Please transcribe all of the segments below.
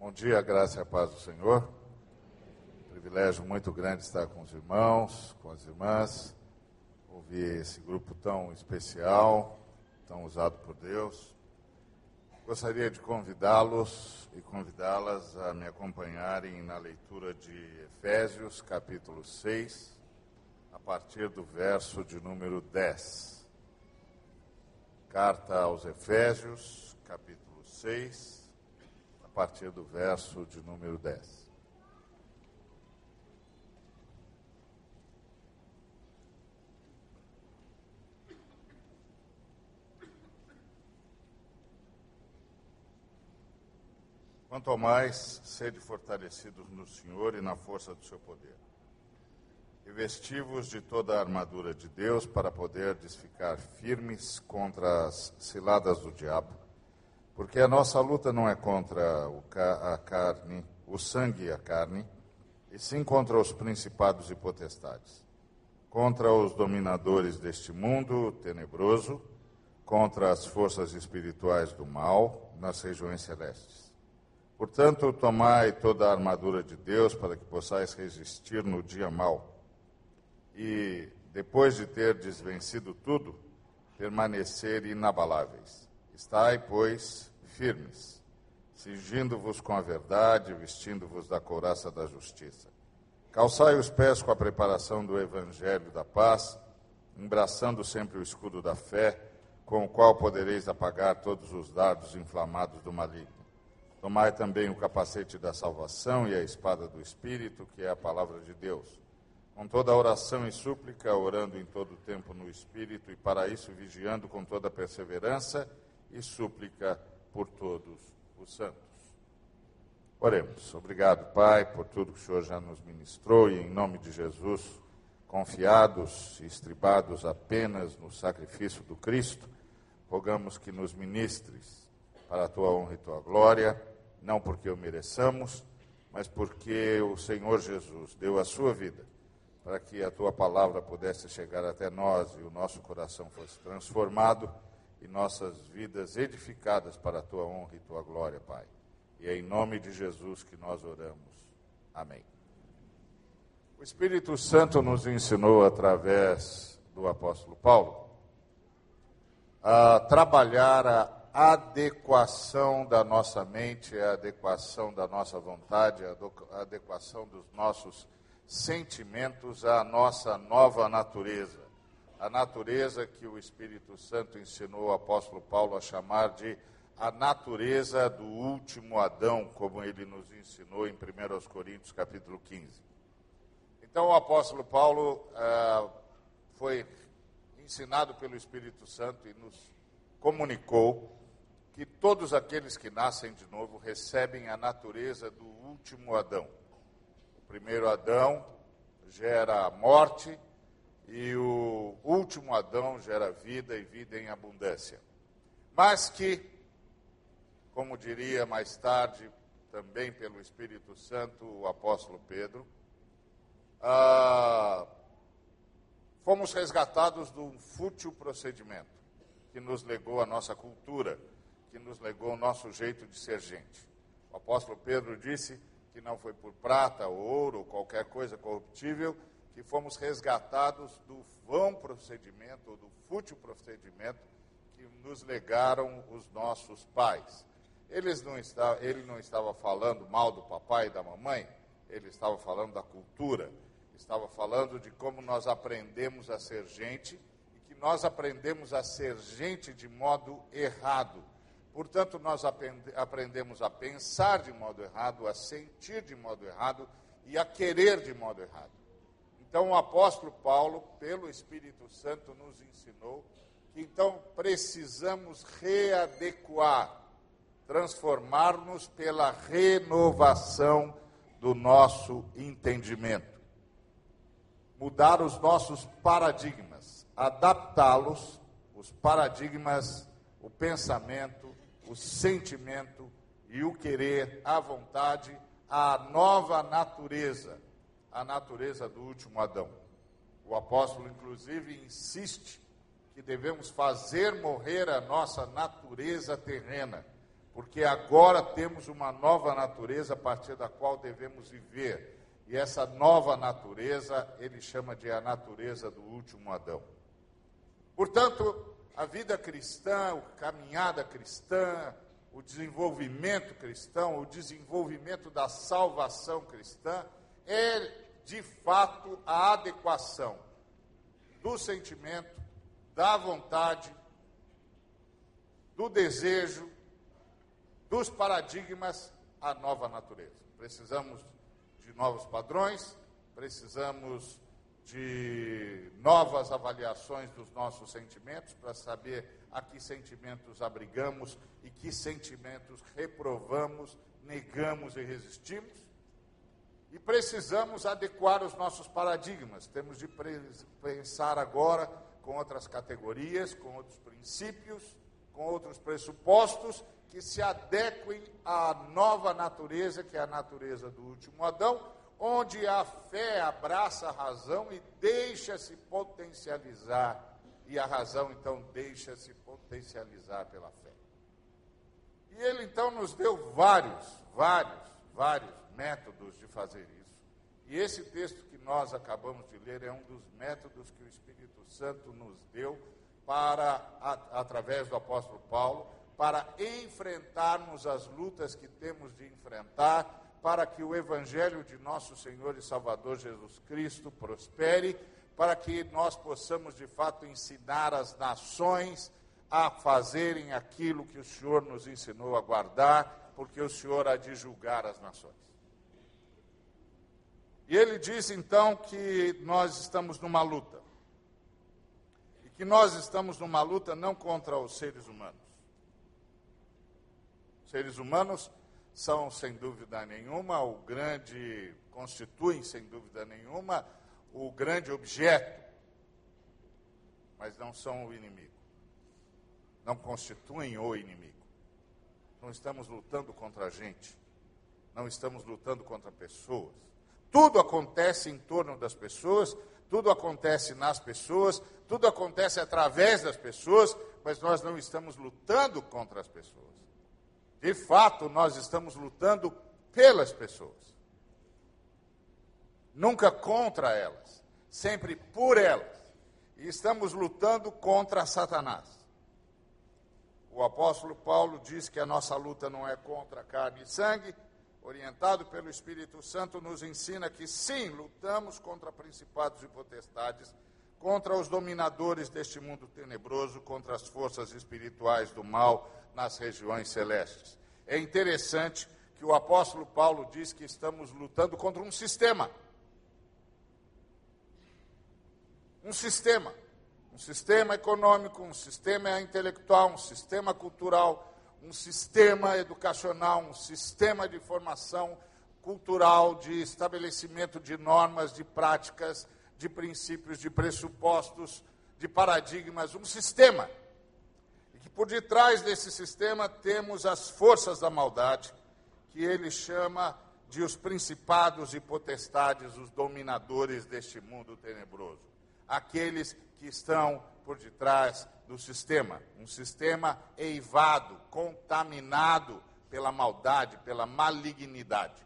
Bom dia, graça e a paz do Senhor. Privilégio muito grande estar com os irmãos, com as irmãs, ouvir esse grupo tão especial, tão usado por Deus. Gostaria de convidá-los e convidá-las a me acompanharem na leitura de Efésios, capítulo 6, a partir do verso de número 10. Carta aos Efésios, capítulo 6, a partir do verso de número 10. Quanto ao mais, sede fortalecidos no Senhor e na força do seu poder. E vestivos de toda a armadura de Deus para poder ficar firmes contra as ciladas do diabo. Porque a nossa luta não é contra a carne, o sangue e a carne, e sim contra os principados e potestades, contra os dominadores deste mundo tenebroso, contra as forças espirituais do mal nas regiões celestes. Portanto, tomai toda a armadura de Deus para que possais resistir no dia mau. E, depois de ter desvencido tudo, permanecer inabaláveis. Estai, pois, firmes, cingindo-vos com a verdade, vestindo-vos da couraça da justiça. Calçai os pés com a preparação do evangelho da paz, embraçando sempre o escudo da fé, com o qual podereis apagar todos os dardos inflamados do maligno. Tomai também o capacete da salvação e a espada do Espírito, que é a palavra de Deus. Com toda oração e súplica, orando em todo tempo no Espírito, e para isso vigiando com toda perseverança e súplica por todos os santos. Oremos. Obrigado, Pai, por tudo que o Senhor já nos ministrou, e em nome de Jesus, confiados e estribados apenas no sacrifício do Cristo, rogamos que nos ministres para a tua honra e tua glória não porque o mereçamos, mas porque o Senhor Jesus deu a sua vida para que a tua palavra pudesse chegar até nós e o nosso coração fosse transformado e nossas vidas edificadas para a tua honra e tua glória, Pai. E é em nome de Jesus que nós oramos. Amém. O Espírito Santo nos ensinou através do apóstolo Paulo a trabalhar a adequação da nossa mente, a adequação da nossa vontade, a adequação dos nossos sentimentos à nossa nova natureza. A natureza que o Espírito Santo ensinou o apóstolo Paulo a chamar de a natureza do último Adão, como ele nos ensinou em 1 Coríntios capítulo 15. Então o apóstolo Paulo ah, foi ensinado pelo Espírito Santo e nos comunicou que todos aqueles que nascem de novo recebem a natureza do último Adão. O primeiro Adão gera a morte e o último Adão gera vida e vida em abundância. Mas que, como diria mais tarde, também pelo Espírito Santo, o apóstolo Pedro, ah, fomos resgatados de um fútil procedimento que nos legou a nossa cultura que nos legou o nosso jeito de ser gente. O apóstolo Pedro disse que não foi por prata, ouro ou qualquer coisa corruptível que fomos resgatados do vão procedimento, ou do fútil procedimento que nos legaram os nossos pais. Eles não está, ele não estava falando mal do papai e da mamãe, ele estava falando da cultura, estava falando de como nós aprendemos a ser gente e que nós aprendemos a ser gente de modo errado Portanto, nós aprendemos a pensar de modo errado, a sentir de modo errado e a querer de modo errado. Então, o apóstolo Paulo, pelo Espírito Santo, nos ensinou que então precisamos readequar, transformar-nos pela renovação do nosso entendimento. Mudar os nossos paradigmas, adaptá-los, os paradigmas, o pensamento, o sentimento e o querer, a vontade, a nova natureza, a natureza do último Adão. O apóstolo, inclusive, insiste que devemos fazer morrer a nossa natureza terrena, porque agora temos uma nova natureza a partir da qual devemos viver. E essa nova natureza, ele chama de a natureza do último Adão. Portanto, a vida cristã, a caminhada cristã, o desenvolvimento cristão, o desenvolvimento da salvação cristã, é de fato a adequação do sentimento, da vontade, do desejo, dos paradigmas à nova natureza. Precisamos de novos padrões, precisamos de novas avaliações dos nossos sentimentos para saber a que sentimentos abrigamos e que sentimentos reprovamos, negamos e resistimos. E precisamos adequar os nossos paradigmas. Temos de pensar agora com outras categorias, com outros princípios, com outros pressupostos que se adequem à nova natureza, que é a natureza do último Adão, onde a fé abraça a razão e deixa-se potencializar, e a razão então deixa-se potencializar pela fé. E ele então nos deu vários, vários, vários métodos de fazer isso. E esse texto que nós acabamos de ler é um dos métodos que o Espírito Santo nos deu para, através do apóstolo Paulo, para enfrentarmos as lutas que temos de enfrentar para que o Evangelho de nosso Senhor e Salvador Jesus Cristo prospere, para que nós possamos de fato ensinar as nações a fazerem aquilo que o Senhor nos ensinou a guardar, porque o Senhor há de julgar as nações. E ele diz então que nós estamos numa luta. E que nós estamos numa luta não contra os seres humanos. Os seres humanos são, sem dúvida nenhuma, o grande, constituem, sem dúvida nenhuma, o grande objeto, mas não são o inimigo. Não constituem o inimigo. Não estamos lutando contra a gente. Não estamos lutando contra pessoas. Tudo acontece em torno das pessoas, tudo acontece nas pessoas, tudo acontece através das pessoas, mas nós não estamos lutando contra as pessoas. De fato, nós estamos lutando pelas pessoas. Nunca contra elas, sempre por elas. E estamos lutando contra Satanás. O apóstolo Paulo diz que a nossa luta não é contra carne e sangue, orientado pelo Espírito Santo, nos ensina que sim, lutamos contra principados e potestades, contra os dominadores deste mundo tenebroso, contra as forças espirituais do mal nas regiões celestes. É interessante que o apóstolo Paulo diz que estamos lutando contra um sistema. Um sistema. Um sistema econômico, um sistema intelectual, um sistema cultural, um sistema educacional, um sistema de formação cultural, de estabelecimento de normas, de práticas, de princípios, de pressupostos, de paradigmas, um sistema que por detrás desse sistema temos as forças da maldade, que ele chama de os principados e potestades, os dominadores deste mundo tenebroso. Aqueles que estão por detrás do sistema, um sistema eivado, contaminado pela maldade, pela malignidade.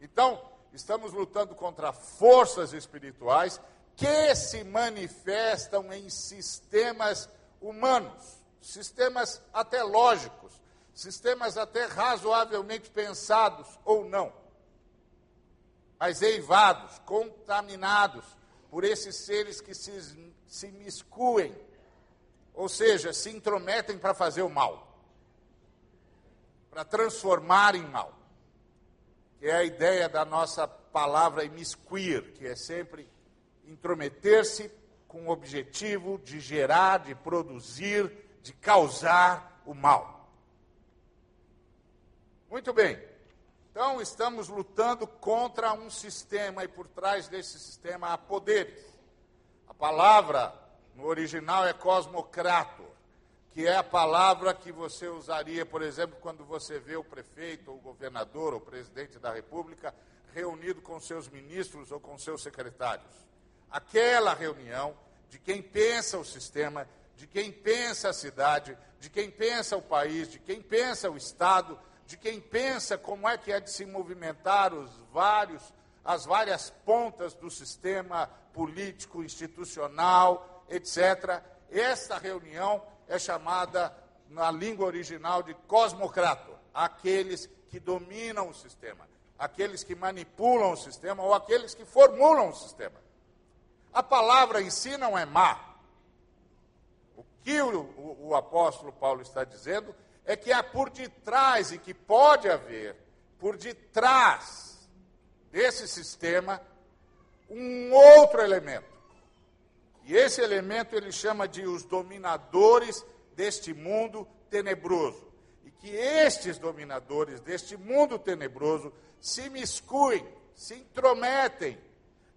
Então, estamos lutando contra forças espirituais que se manifestam em sistemas humanos, sistemas até lógicos, sistemas até razoavelmente pensados ou não, mas eivados, contaminados por esses seres que se, se miscuem, ou seja, se intrometem para fazer o mal, para transformar em mal, que é a ideia da nossa palavra imiscuir, que é sempre intrometer-se com o objetivo de gerar, de produzir, de causar o mal. Muito bem. Então, estamos lutando contra um sistema e por trás desse sistema há poderes. A palavra no original é cosmocrato, que é a palavra que você usaria, por exemplo, quando você vê o prefeito, ou o governador, ou o presidente da República reunido com seus ministros ou com seus secretários. Aquela reunião de quem pensa o sistema, de quem pensa a cidade, de quem pensa o país, de quem pensa o Estado, de quem pensa como é que é de se movimentar os vários, as várias pontas do sistema político, institucional, etc. Esta reunião é chamada, na língua original, de cosmocrato, aqueles que dominam o sistema, aqueles que manipulam o sistema ou aqueles que formulam o sistema. A palavra em si não é má. O que o, o, o apóstolo Paulo está dizendo é que há por detrás e que pode haver por detrás desse sistema um outro elemento. E esse elemento ele chama de os dominadores deste mundo tenebroso. E que estes dominadores deste mundo tenebroso se miscuem, se intrometem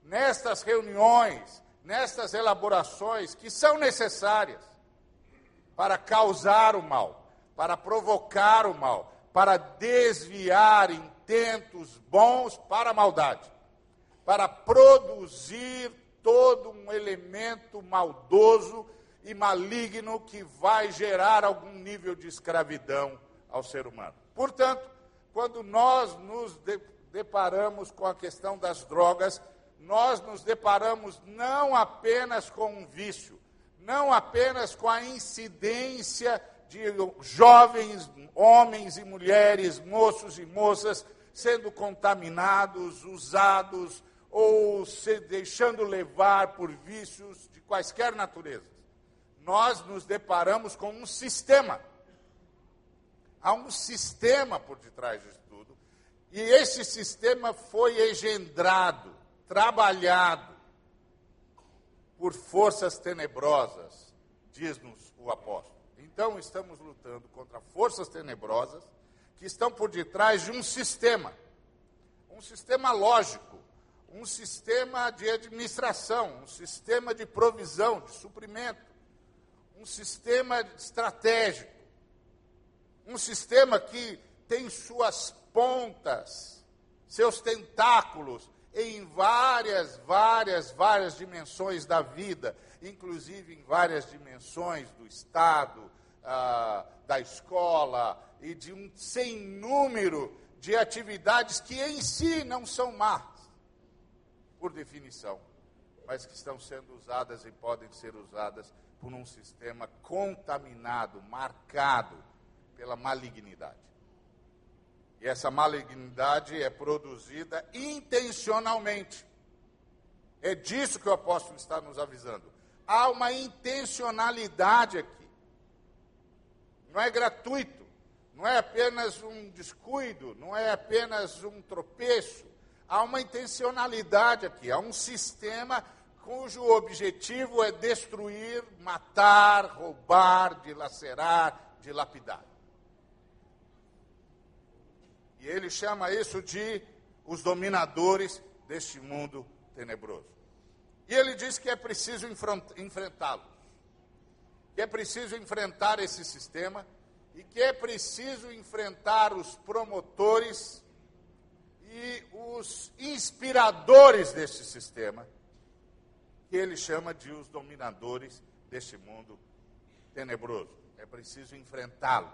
nestas reuniões, nestas elaborações que são necessárias para causar o mal, para provocar o mal, para desviar intentos bons para a maldade, para produzir todo um elemento maldoso e maligno que vai gerar algum nível de escravidão ao ser humano. Portanto, quando nós nos deparamos com a questão das drogas, nós nos deparamos não apenas com um vício, não apenas com a incidência de jovens homens e mulheres, moços e moças sendo contaminados, usados ou se deixando levar por vícios de quaisquer natureza. Nós nos deparamos com um sistema. Há um sistema por detrás disso tudo, e esse sistema foi engendrado trabalhado por forças tenebrosas, diz-nos o apóstolo. Então, estamos lutando contra forças tenebrosas que estão por detrás de um sistema, um sistema lógico, um sistema de administração, um sistema de provisão, de suprimento, um sistema estratégico, um sistema que tem suas pontas, seus tentáculos em várias, várias, várias dimensões da vida, inclusive em várias dimensões do Estado, ah, da escola e de um sem número de atividades que em si não são más, por definição, mas que estão sendo usadas e podem ser usadas por um sistema contaminado, marcado pela malignidade. E essa malignidade é produzida intencionalmente. É disso que o apóstolo está nos avisando. Há uma intencionalidade aqui. Não é gratuito, não é apenas um descuido, não é apenas um tropeço. Há uma intencionalidade aqui, há um sistema cujo objetivo é destruir, matar, roubar, dilacerar, dilapidar. E ele chama isso de os dominadores deste mundo tenebroso. E ele diz que é preciso enfrentá-los, que é preciso enfrentar esse sistema e que é preciso enfrentar os promotores e os inspiradores deste sistema, que ele chama de os dominadores deste mundo tenebroso. É preciso enfrentá-los,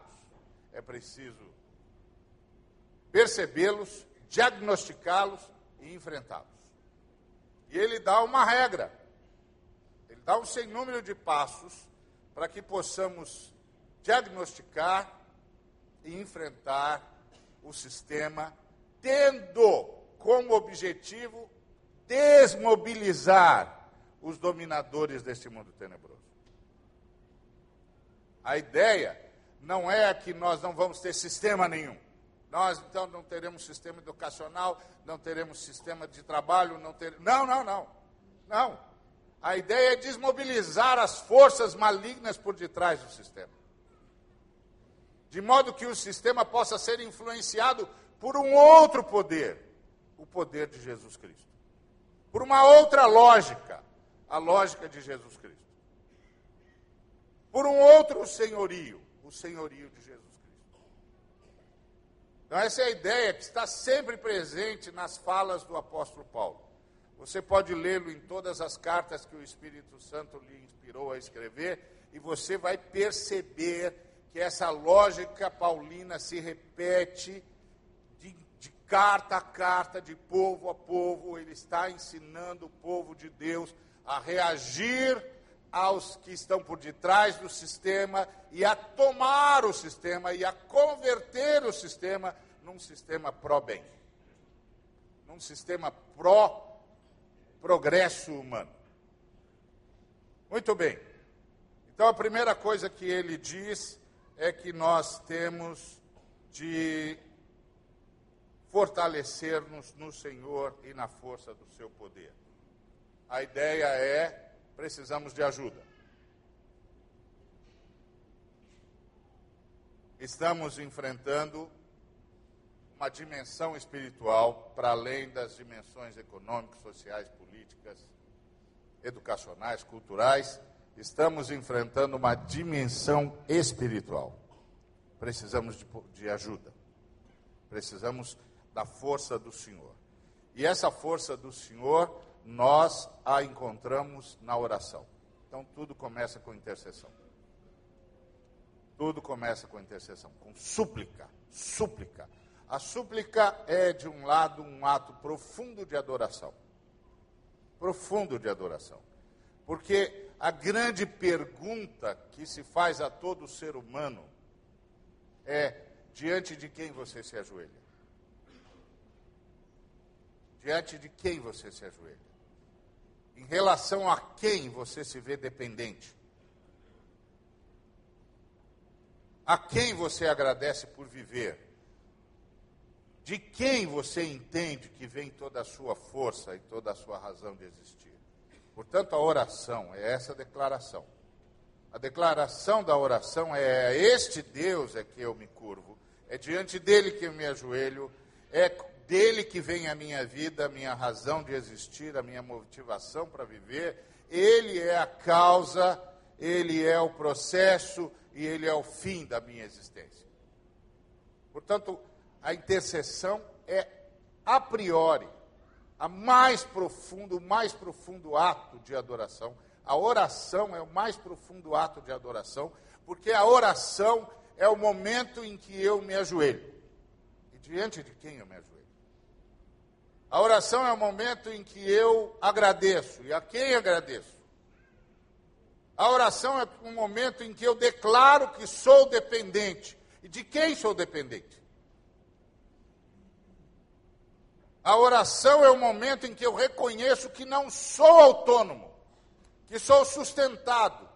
é preciso percebê-los, diagnosticá-los e enfrentá-los. E ele dá uma regra, ele dá um sem número de passos para que possamos diagnosticar e enfrentar o sistema, tendo como objetivo desmobilizar os dominadores deste mundo tenebroso. A ideia não é que nós não vamos ter sistema nenhum. Nós então não teremos sistema educacional, não teremos sistema de trabalho, não ter... Não, não, não. Não. A ideia é desmobilizar as forças malignas por detrás do sistema. De modo que o sistema possa ser influenciado por um outro poder, o poder de Jesus Cristo. Por uma outra lógica, a lógica de Jesus Cristo. Por um outro senhorio, o senhorio de Jesus. Então, essa é a ideia que está sempre presente nas falas do apóstolo Paulo. Você pode lê-lo em todas as cartas que o Espírito Santo lhe inspirou a escrever, e você vai perceber que essa lógica paulina se repete carta a carta, de povo a povo. Ele está ensinando o povo de Deus a reagir aos que estão por detrás do sistema e a tomar o sistema e a converter o sistema num sistema pró-bem, num sistema pró-progresso humano. Muito bem. Então a primeira coisa que ele diz é que nós temos de fortalecer-nos no Senhor e na força do seu poder. A ideia é precisamos de ajuda. Estamos enfrentando uma dimensão espiritual para além das dimensões econômicas, sociais, políticas, educacionais, culturais. Estamos enfrentando uma dimensão espiritual. Precisamos de, de ajuda. Precisamos da força do Senhor. E essa força do Senhor nós a encontramos na oração. Então tudo começa com intercessão. Tudo começa com intercessão, com súplica, súplica. A súplica é, de um lado, um ato profundo de adoração. Profundo de adoração. Porque a grande pergunta que se faz a todo ser humano é: diante de quem você se ajoelha? Diante de quem você se ajoelha? Em relação a quem você se vê dependente? A quem você agradece por viver? De quem você entende que vem toda a sua força e toda a sua razão de existir? Portanto, a oração é essa declaração. A declaração da oração é: este Deus é que eu me curvo, é diante dele que eu me ajoelho, é dele que vem a minha vida, a minha razão de existir, a minha motivação para viver. Ele é a causa, ele é o processo e ele é o fim da minha existência. Portanto, a intercessão é a priori a mais profundo, o mais profundo ato de adoração. A oração é o mais profundo ato de adoração, porque a oração é o momento em que eu me ajoelho. E diante de quem eu me ajoelho? A oração é o momento em que eu agradeço. E a quem agradeço? A oração é um momento em que eu declaro que sou dependente. E de quem sou dependente? A oração é o momento em que eu reconheço que não sou autônomo, que sou sustentado,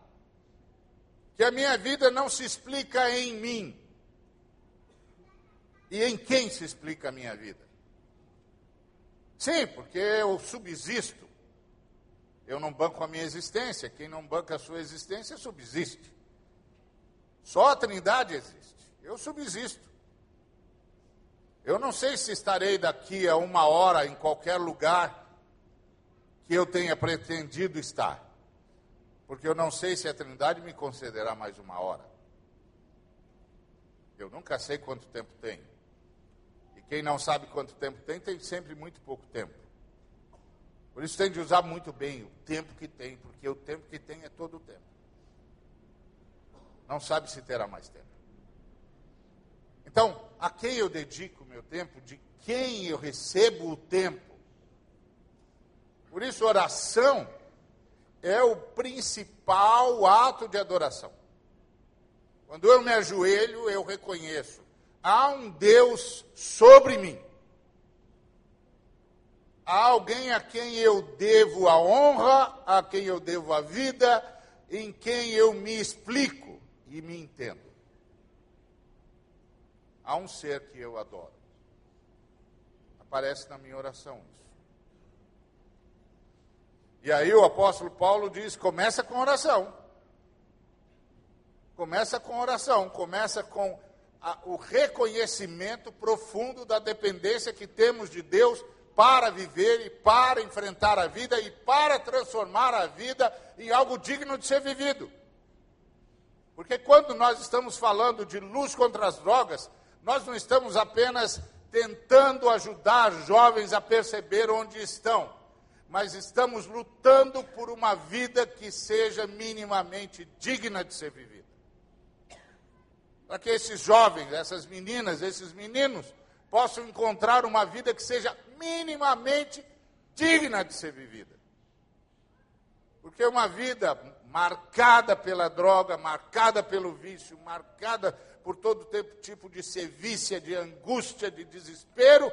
que a minha vida não se explica em mim. E em quem se explica a minha vida? Sim, porque eu subsisto. Eu não banco a minha existência. Quem não banca a sua existência subsiste. Só a Trindade existe. Eu subsisto. Eu não sei se estarei daqui a uma hora em qualquer lugar que eu tenha pretendido estar. Porque eu não sei se a Trindade me concederá mais uma hora. Eu nunca sei quanto tempo tenho. Quem não sabe quanto tempo tem, tem sempre muito pouco tempo. Por isso tem de usar muito bem o tempo que tem, porque o tempo que tem é todo o tempo. Não sabe se terá mais tempo. Então, a quem eu dedico o meu tempo, de quem eu recebo o tempo. Por isso, oração é o principal ato de adoração. Quando eu me ajoelho, eu reconheço há um Deus sobre mim. Há alguém a quem eu devo a honra, a quem eu devo a vida, em quem eu me explico e me entendo. Há um ser que eu adoro. Aparece na minha oração isso. E aí o apóstolo Paulo diz: começa com oração. Começa com oração, começa com a, o reconhecimento profundo da dependência que temos de Deus para viver e para enfrentar a vida e para transformar a vida em algo digno de ser vivido. Porque quando nós estamos falando de luz contra as drogas, nós não estamos apenas tentando ajudar jovens a perceber onde estão, mas estamos lutando por uma vida que seja minimamente digna de ser vivida. Para que esses jovens, essas meninas, esses meninos possam encontrar uma vida que seja minimamente digna de ser vivida. Porque uma vida marcada pela droga, marcada pelo vício, marcada por todo tipo de sevícia, de angústia, de desespero,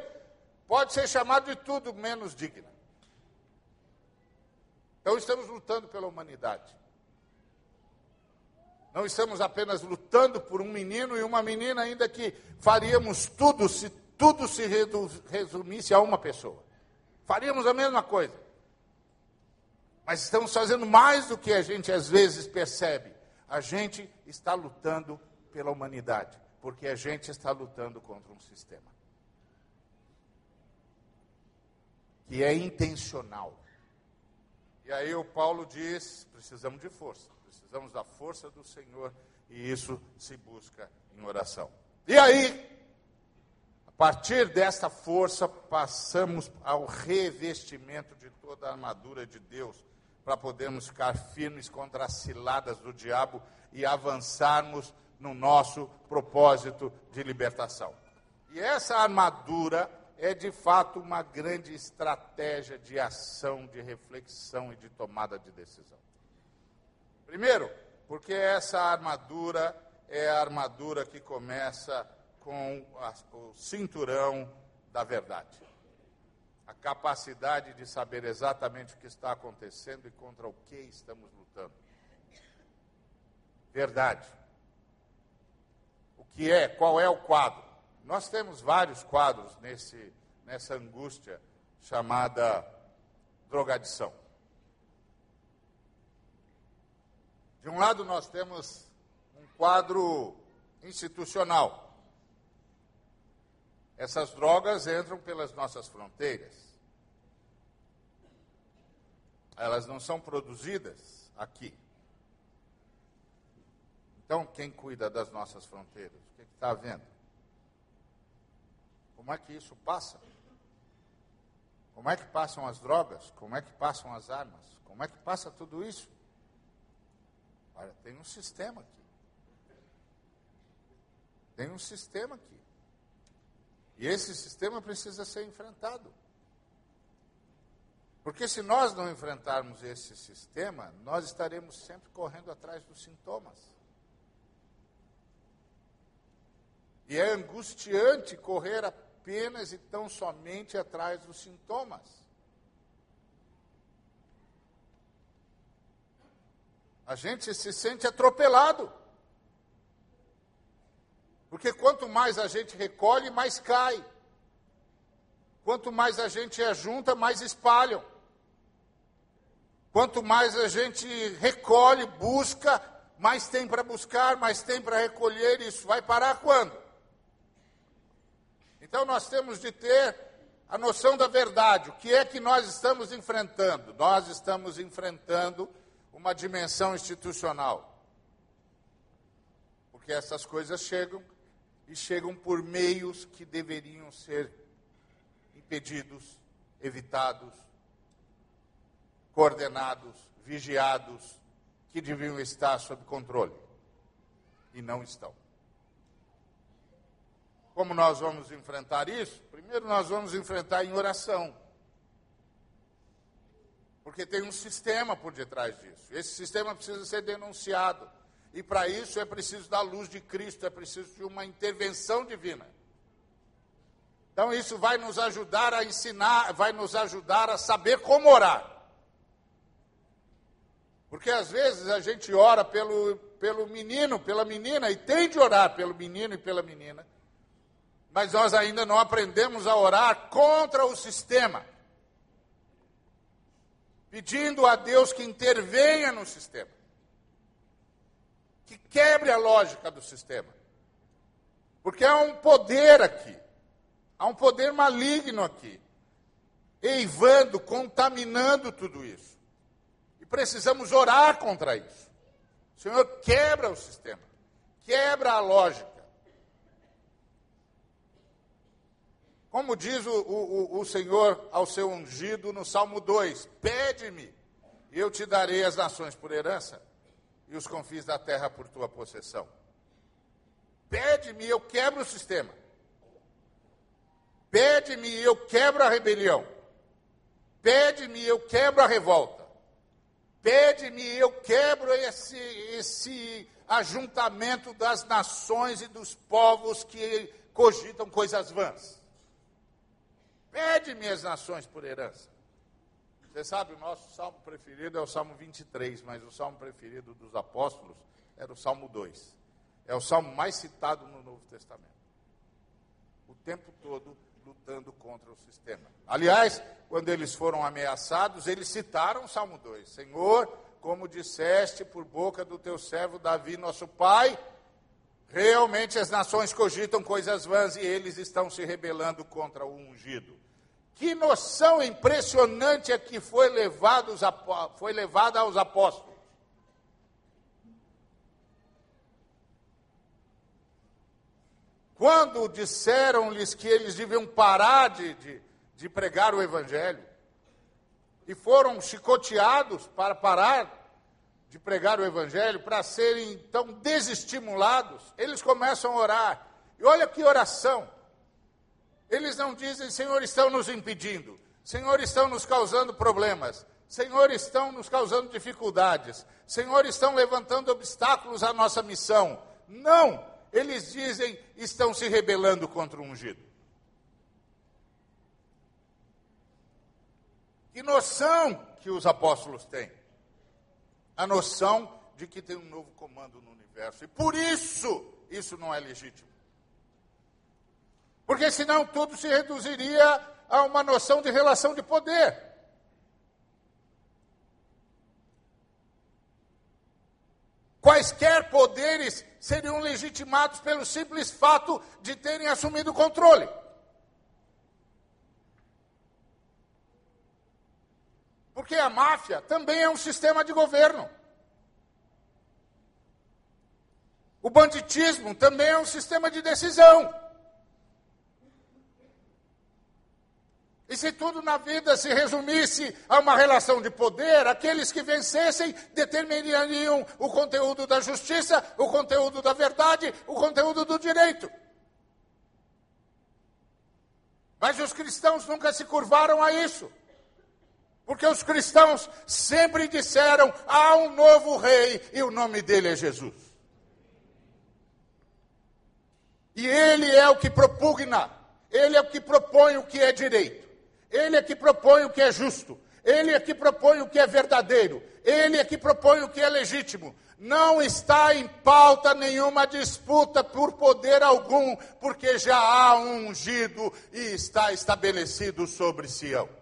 pode ser chamado de tudo menos digna. Então estamos lutando pela humanidade. Não estamos apenas lutando por um menino e uma menina, ainda que faríamos tudo se tudo se resumisse a uma pessoa. Faríamos a mesma coisa. Mas estamos fazendo mais do que a gente às vezes percebe. A gente está lutando pela humanidade, porque a gente está lutando contra um sistema que é intencional. E aí o Paulo diz: precisamos de força, precisamos da força do Senhor, e isso se busca em oração. E aí, a partir desta força, passamos ao revestimento de toda a armadura de Deus, para podermos ficar firmes contra as ciladas do diabo e avançarmos no nosso propósito de libertação. E essa armadura é de fato uma grande estratégia de ação, de reflexão e de tomada de decisão. Primeiro, porque essa armadura é a armadura que começa com o cinturão da verdade. A capacidade de saber exatamente o que está acontecendo e contra o que estamos lutando. Verdade. O que é? Qual é o quadro? Nós temos vários quadros nesse, nessa angústia chamada drogadição. De um lado, nós temos um quadro institucional. Essas drogas entram pelas nossas fronteiras. Elas não são produzidas aqui. Então, quem cuida das nossas fronteiras? O que está havendo? Como é que isso passa? Como é que passam as drogas? Como é que passam as armas? Como é que passa tudo isso? Olha, tem um sistema aqui. Tem um sistema aqui. E esse sistema precisa ser enfrentado. Porque se nós não enfrentarmos esse sistema, nós estaremos sempre correndo atrás dos sintomas. E é angustiante correr apenas e tão somente atrás dos sintomas. A gente se sente atropelado. Porque quanto mais a gente recolhe, mais cai. Quanto mais a gente ajunta, mais espalham. Quanto mais a gente recolhe, busca, mais tem para buscar, mais tem para recolher, isso vai parar quando? Então nós temos de ter a noção da verdade. O que é que nós estamos enfrentando? Nós estamos enfrentando uma dimensão institucional. Porque essas coisas chegam e chegam por meios que deveriam ser impedidos, evitados, coordenados, vigiados, que deviam estar sob controle. E não estão. Como nós vamos enfrentar isso? Primeiro, nós vamos enfrentar em oração. Porque tem um sistema por detrás disso. Esse sistema precisa ser denunciado. E para isso é preciso da luz de Cristo, é preciso de uma intervenção divina. Então isso vai nos ajudar a ensinar, vai nos ajudar a saber como orar. Porque às vezes a gente ora pelo, pelo menino, pela menina, e tem de orar pelo menino e pela menina, mas nós ainda não aprendemos a orar contra o sistema, pedindo a Deus que intervenha no sistema, que quebre a lógica do sistema, porque há um poder aqui, há um poder maligno aqui, eivando, contaminando tudo isso, e precisamos orar contra isso. O Senhor quebra o sistema, quebra a lógica Como diz o, o, o Senhor ao seu ungido no Salmo 2: Pede-me, e eu te darei as nações por herança, e os confins da terra por tua possessão. Pede-me, eu quebro o sistema. Pede-me, eu quebro a rebelião. Pede-me, eu quebro a revolta. Pede-me, eu quebro esse, esse ajuntamento das nações e dos povos que cogitam coisas vãs. Pede-me as nações por herança. Você sabe, o nosso salmo preferido é o Salmo 23, mas o salmo preferido dos apóstolos era o Salmo 2. É o salmo mais citado no Novo Testamento. O tempo todo lutando contra o sistema. Aliás, quando eles foram ameaçados, eles citaram o Salmo 2. Senhor, como disseste por boca do teu servo Davi, nosso pai, realmente as nações cogitam coisas vãs e eles estão se rebelando contra o ungido. Que noção impressionante é que foi, levado foi levada aos apóstolos. Quando disseram-lhes que eles deviam parar de, de, de pregar o Evangelho, e foram chicoteados para parar de pregar o Evangelho, para serem então desestimulados, eles começam a orar. E olha que oração! Eles não dizem, Senhor, estão nos impedindo, Senhor, estão nos causando problemas, Senhor, estão nos causando dificuldades, Senhor, estão levantando obstáculos à nossa missão. Não! eles dizem estão se rebelando contra o ungido. Que noção que os apóstolos têm? A noção de que tem um novo comando no universo. E por isso, isso não é legítimo. Porque senão tudo se reduziria a uma noção de relação de poder. Quaisquer poderes seriam legitimados pelo simples fato de terem assumido o controle. Porque a máfia também é um sistema de governo. O banditismo também é um sistema de decisão. E se tudo na vida se resumisse a uma relação de poder, aqueles que vencessem determinariam o conteúdo da justiça, o conteúdo da verdade, o conteúdo do direito. Mas os cristãos nunca se curvaram a isso. Porque os cristãos sempre disseram: há um novo rei e o nome dele é Jesus. E ele é o que propugna, ele é o que propõe o que é direito. Ele é que propõe o que é justo. Ele é que propõe o que é verdadeiro. Ele é que propõe o que é legítimo. Não está em pauta nenhuma disputa por poder algum, porque já há um ungido e está estabelecido sobre Sião.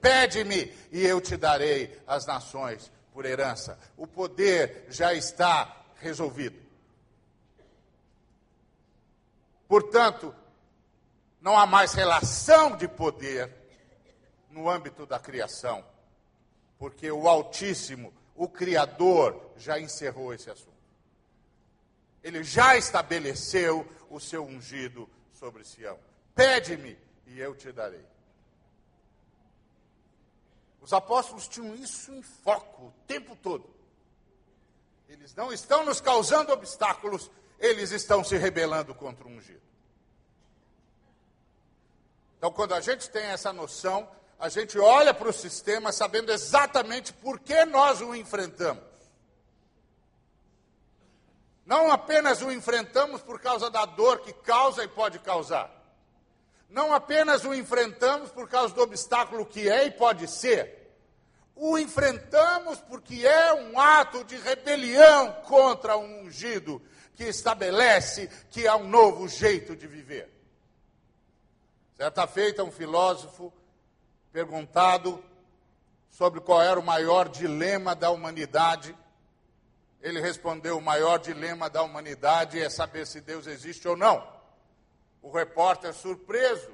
Pede-me e eu te darei as nações por herança. O poder já está resolvido. Portanto, não há mais relação de poder no âmbito da criação, porque o Altíssimo, o Criador, já encerrou esse assunto. Ele já estabeleceu o seu ungido sobre Sião. Pede-me e eu te darei. Os apóstolos tinham isso em foco o tempo todo. Eles não estão nos causando obstáculos, eles estão se rebelando contra o ungido. Então, quando a gente tem essa noção, a gente olha para o sistema sabendo exatamente por que nós o enfrentamos. Não apenas o enfrentamos por causa da dor que causa e pode causar. Não apenas o enfrentamos por causa do obstáculo que é e pode ser. O enfrentamos porque é um ato de rebelião contra um ungido que estabelece que há um novo jeito de viver. Certa feita, um filósofo, perguntado sobre qual era o maior dilema da humanidade, ele respondeu: o maior dilema da humanidade é saber se Deus existe ou não. O repórter, surpreso,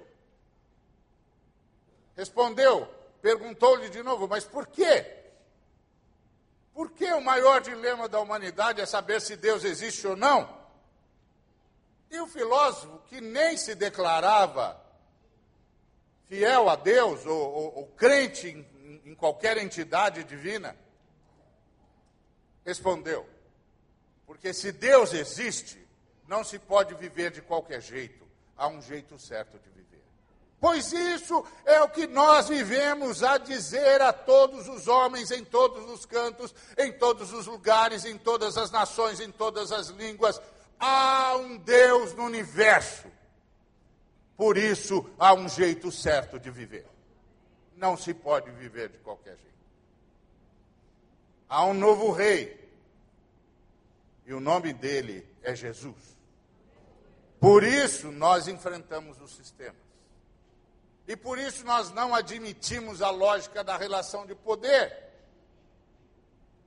respondeu, perguntou-lhe de novo: mas por quê? Por que o maior dilema da humanidade é saber se Deus existe ou não? E o filósofo, que nem se declarava fiel a Deus ou, ou, ou crente em, em qualquer entidade divina? Respondeu: Porque se Deus existe, não se pode viver de qualquer jeito, há um jeito certo de viver. Pois isso é o que nós vivemos a dizer a todos os homens, em todos os cantos, em todos os lugares, em todas as nações, em todas as línguas. Há um Deus no universo. Por isso há um jeito certo de viver. Não se pode viver de qualquer jeito. Há um novo rei. E o nome dele é Jesus. Por isso nós enfrentamos os sistemas. E por isso nós não admitimos a lógica da relação de poder.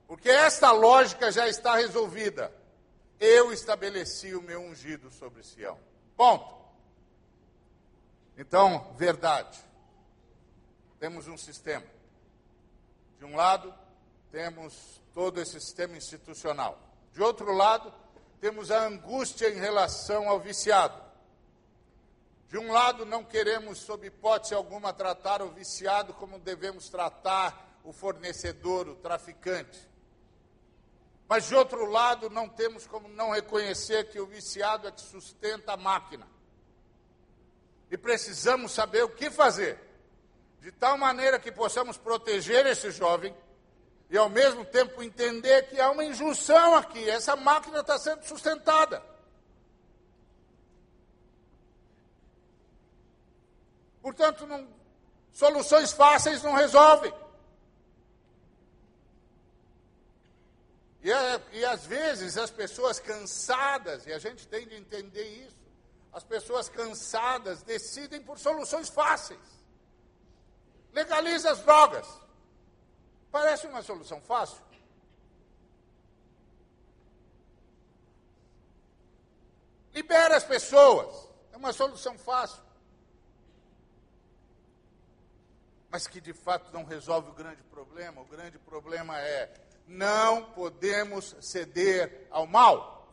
Porque esta lógica já está resolvida. Eu estabeleci o meu ungido sobre Sião. Ponto. Então, verdade. Temos um sistema. De um lado, temos todo esse sistema institucional. De outro lado, temos a angústia em relação ao viciado. De um lado, não queremos, sob hipótese alguma, tratar o viciado como devemos tratar o fornecedor, o traficante. Mas, de outro lado, não temos como não reconhecer que o viciado é que sustenta a máquina. E precisamos saber o que fazer, de tal maneira que possamos proteger esse jovem e, ao mesmo tempo, entender que há uma injunção aqui, essa máquina está sendo sustentada. Portanto, não, soluções fáceis não resolvem. E, é, e às vezes as pessoas cansadas, e a gente tem de entender isso, as pessoas cansadas decidem por soluções fáceis. Legaliza as drogas. Parece uma solução fácil. Libera as pessoas. É uma solução fácil. mas que de fato não resolve o grande problema. O grande problema é: não podemos ceder ao mal,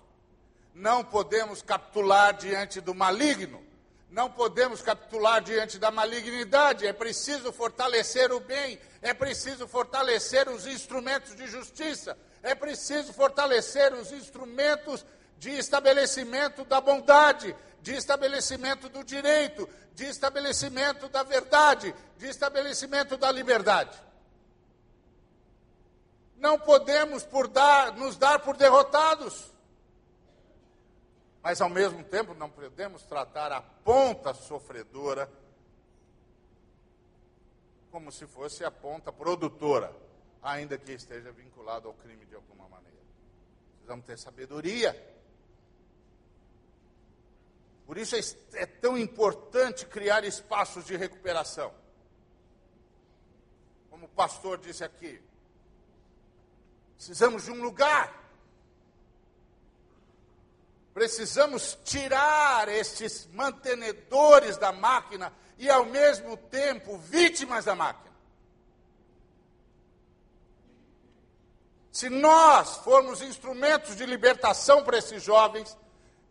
não podemos capitular diante do maligno, não podemos capitular diante da malignidade. É preciso fortalecer o bem, é preciso fortalecer os instrumentos de justiça, é preciso fortalecer os instrumentos de estabelecimento da bondade, de estabelecimento do direito, de estabelecimento da verdade, de estabelecimento da liberdade. Não podemos dar, nos dar por derrotados. Mas, ao mesmo tempo, não podemos tratar a ponta sofredora como se fosse a ponta produtora, ainda que esteja vinculado ao crime de alguma maneira. Precisamos ter sabedoria por isso é, é tão importante criar espaços de recuperação. Como o pastor disse aqui, precisamos de um lugar. Precisamos tirar estes mantenedores da máquina e, ao mesmo tempo, vítimas da máquina. Se nós formos instrumentos de libertação para esses jovens,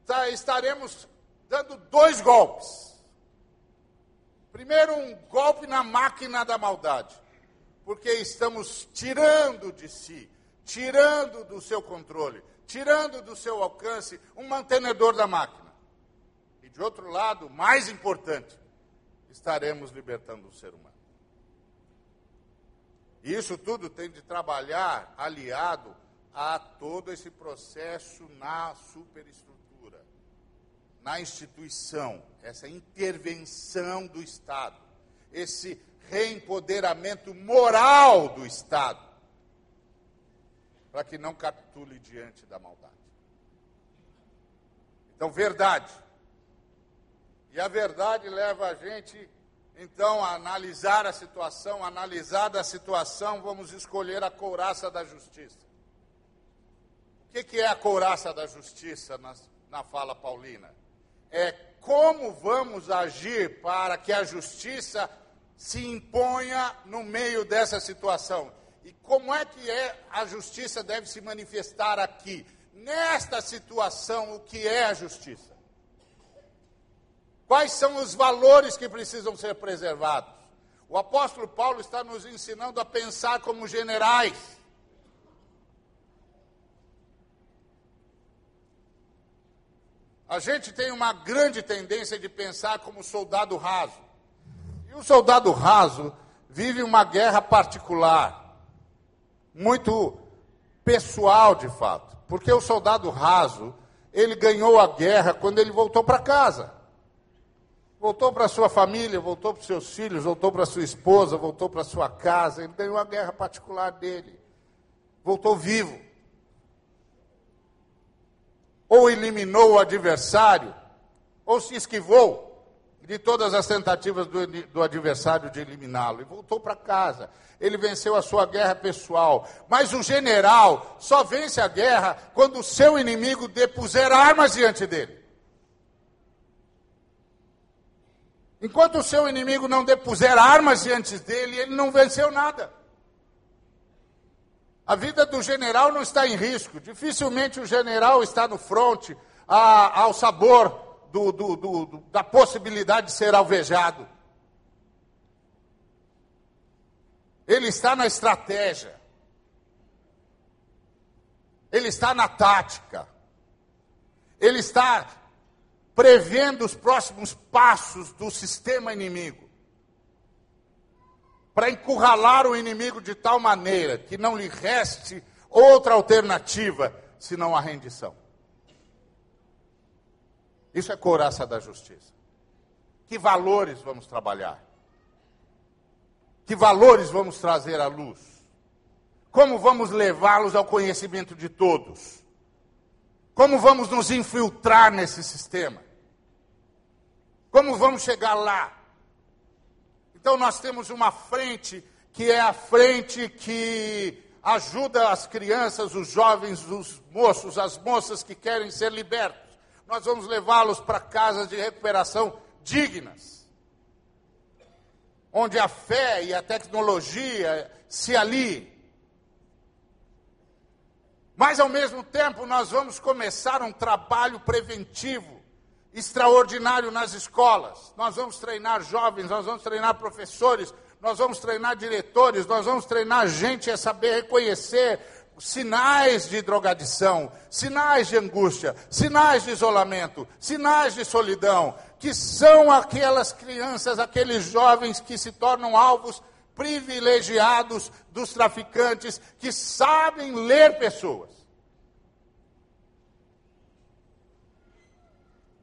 tá, estaremos dando dois golpes. Primeiro, um golpe na máquina da maldade, porque estamos tirando de si, tirando do seu controle, tirando do seu alcance um mantenedor da máquina. E de outro lado, mais importante, estaremos libertando o ser humano. E isso tudo tem de trabalhar aliado a todo esse processo na superestrutura na instituição, essa intervenção do Estado, esse reempoderamento moral do Estado, para que não capitule diante da maldade. Então, verdade. E a verdade leva a gente, então, a analisar a situação. Analisada a situação, vamos escolher a couraça da justiça. O que, que é a couraça da justiça na, na fala paulina? é como vamos agir para que a justiça se imponha no meio dessa situação. E como é que é, a justiça deve se manifestar aqui? Nesta situação, o que é a justiça? Quais são os valores que precisam ser preservados? O apóstolo Paulo está nos ensinando a pensar como generais. A gente tem uma grande tendência de pensar como soldado raso. E o soldado raso vive uma guerra particular, muito pessoal de fato. Porque o soldado raso, ele ganhou a guerra quando ele voltou para casa. Voltou para sua família, voltou para seus filhos, voltou para sua esposa, voltou para sua casa. Ele ganhou a guerra particular dele. Voltou vivo. Ou eliminou o adversário, ou se esquivou de todas as tentativas do, do adversário de eliminá-lo e voltou para casa. Ele venceu a sua guerra pessoal. Mas o general só vence a guerra quando o seu inimigo depuser armas diante dele. Enquanto o seu inimigo não depuser armas diante dele, ele não venceu nada. A vida do general não está em risco. Dificilmente o general está no fronte ao sabor do, do, do, da possibilidade de ser alvejado. Ele está na estratégia. Ele está na tática. Ele está prevendo os próximos passos do sistema inimigo, para encurralar o inimigo de tal maneira que não lhe reste outra alternativa senão a rendição. Isso é couraça da justiça. Que valores vamos trabalhar? Que valores vamos trazer à luz? Como vamos levá-los ao conhecimento de todos? Como vamos nos infiltrar nesse sistema? Como vamos chegar lá? Então nós temos uma frente que é a frente que ajuda as crianças, os jovens, os moços, as moças que querem ser libertos. Nós vamos levá-los para casas de recuperação dignas, onde a fé e a tecnologia se aliem. Mas, ao mesmo tempo, nós vamos começar um trabalho preventivo extraordinário nas escolas. Nós vamos treinar jovens, nós vamos treinar professores, nós vamos treinar diretores, nós vamos treinar gente a saber reconhecer sinais de drogadição, sinais de angústia, sinais de isolamento, sinais de solidão, que são aquelas crianças, aqueles jovens que se tornam alvos privilegiados dos traficantes, que sabem ler pessoas.